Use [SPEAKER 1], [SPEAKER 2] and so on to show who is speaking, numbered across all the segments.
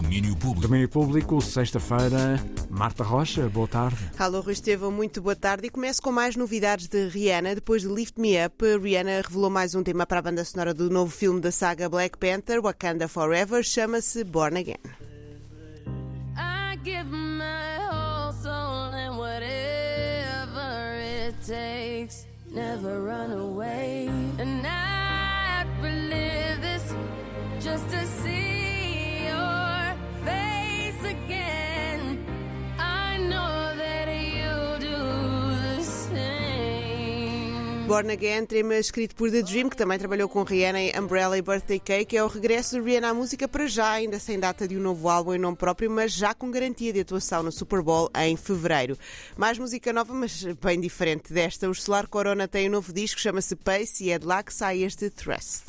[SPEAKER 1] Domínio Público.
[SPEAKER 2] Domínio Público, sexta-feira. Marta Rocha, boa tarde.
[SPEAKER 3] Alô, Rui Estevão, muito boa tarde. E começo com mais novidades de Rihanna. Depois de Lift Me Up, Rihanna revelou mais um tema para a banda sonora do novo filme da saga Black Panther, Wakanda Forever. Chama-se Born Again.
[SPEAKER 4] I give my whole soul and whatever it takes. Never run away. And I'd relive
[SPEAKER 3] Born Again, tema escrito por The Dream, que também trabalhou com Rihanna em Umbrella e Birthday Cake, é o regresso de Rihanna à música para já, ainda sem data de um novo álbum em nome próprio, mas já com garantia de atuação no Super Bowl em fevereiro. Mais música nova, mas bem diferente desta. O Solar Corona tem um novo disco, chama-se Pace, e é de lá que sai este Trust.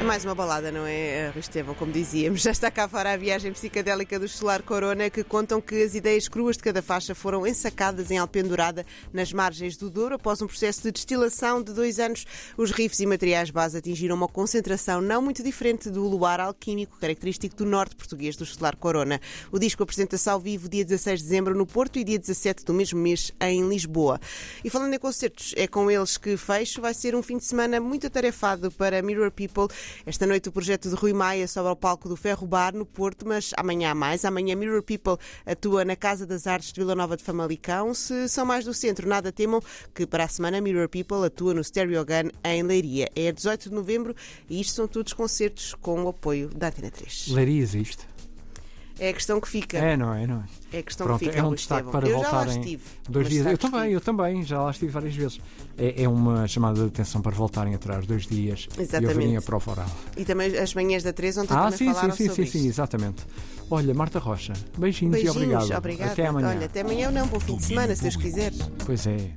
[SPEAKER 3] É mais uma balada, não é, Estevão? Como dizíamos, já está cá fora a viagem psicadélica do Solar Corona, que contam que as ideias cruas de cada faixa foram ensacadas em alpendurada nas margens do Douro. Após um processo de destilação de dois anos, os riffs e materiais base atingiram uma concentração não muito diferente do luar alquímico, característico do norte português do Solar Corona. O disco apresenta-se ao vivo dia 16 de dezembro no Porto e dia 17 do mesmo mês em Lisboa. E falando em concertos, é com eles que fecho. Vai ser um fim de semana muito atarefado para Mirror People. Esta noite o projeto de Rui Maia sobe ao palco do Ferro Bar no Porto, mas amanhã há mais. Amanhã Mirror People atua na Casa das Artes de Vila Nova de Famalicão. Se são mais do centro, nada temam que para a semana Mirror People atua no Stereo Gun em Leiria. É 18 de novembro e isto são todos concertos com o apoio da Antena 3.
[SPEAKER 2] Leiria existe.
[SPEAKER 3] É a questão que fica.
[SPEAKER 2] É, não é? Não é?
[SPEAKER 3] É a questão
[SPEAKER 2] Pronto,
[SPEAKER 3] que fica.
[SPEAKER 2] é um destaque
[SPEAKER 3] Estevão.
[SPEAKER 2] para
[SPEAKER 3] eu já
[SPEAKER 2] voltarem
[SPEAKER 3] estive.
[SPEAKER 2] dois dias. Eu também, eu também, já lá estive várias vezes. É, é uma chamada de atenção para voltarem atrás dois dias e
[SPEAKER 3] Exatamente.
[SPEAKER 2] ouvirem a prova oral.
[SPEAKER 3] E também as manhãs da 3 ontem
[SPEAKER 2] Ah,
[SPEAKER 3] também
[SPEAKER 2] sim,
[SPEAKER 3] falaram
[SPEAKER 2] sim, sim,
[SPEAKER 3] sobre
[SPEAKER 2] sim, sim,
[SPEAKER 3] isto.
[SPEAKER 2] exatamente. Olha, Marta Rocha, beijinhos,
[SPEAKER 3] Beijinhos,
[SPEAKER 2] e obrigado.
[SPEAKER 3] obrigada.
[SPEAKER 2] Até amanhã.
[SPEAKER 3] Olha, até amanhã ou não, bom fim de semana, se Deus quiser.
[SPEAKER 2] Pois é.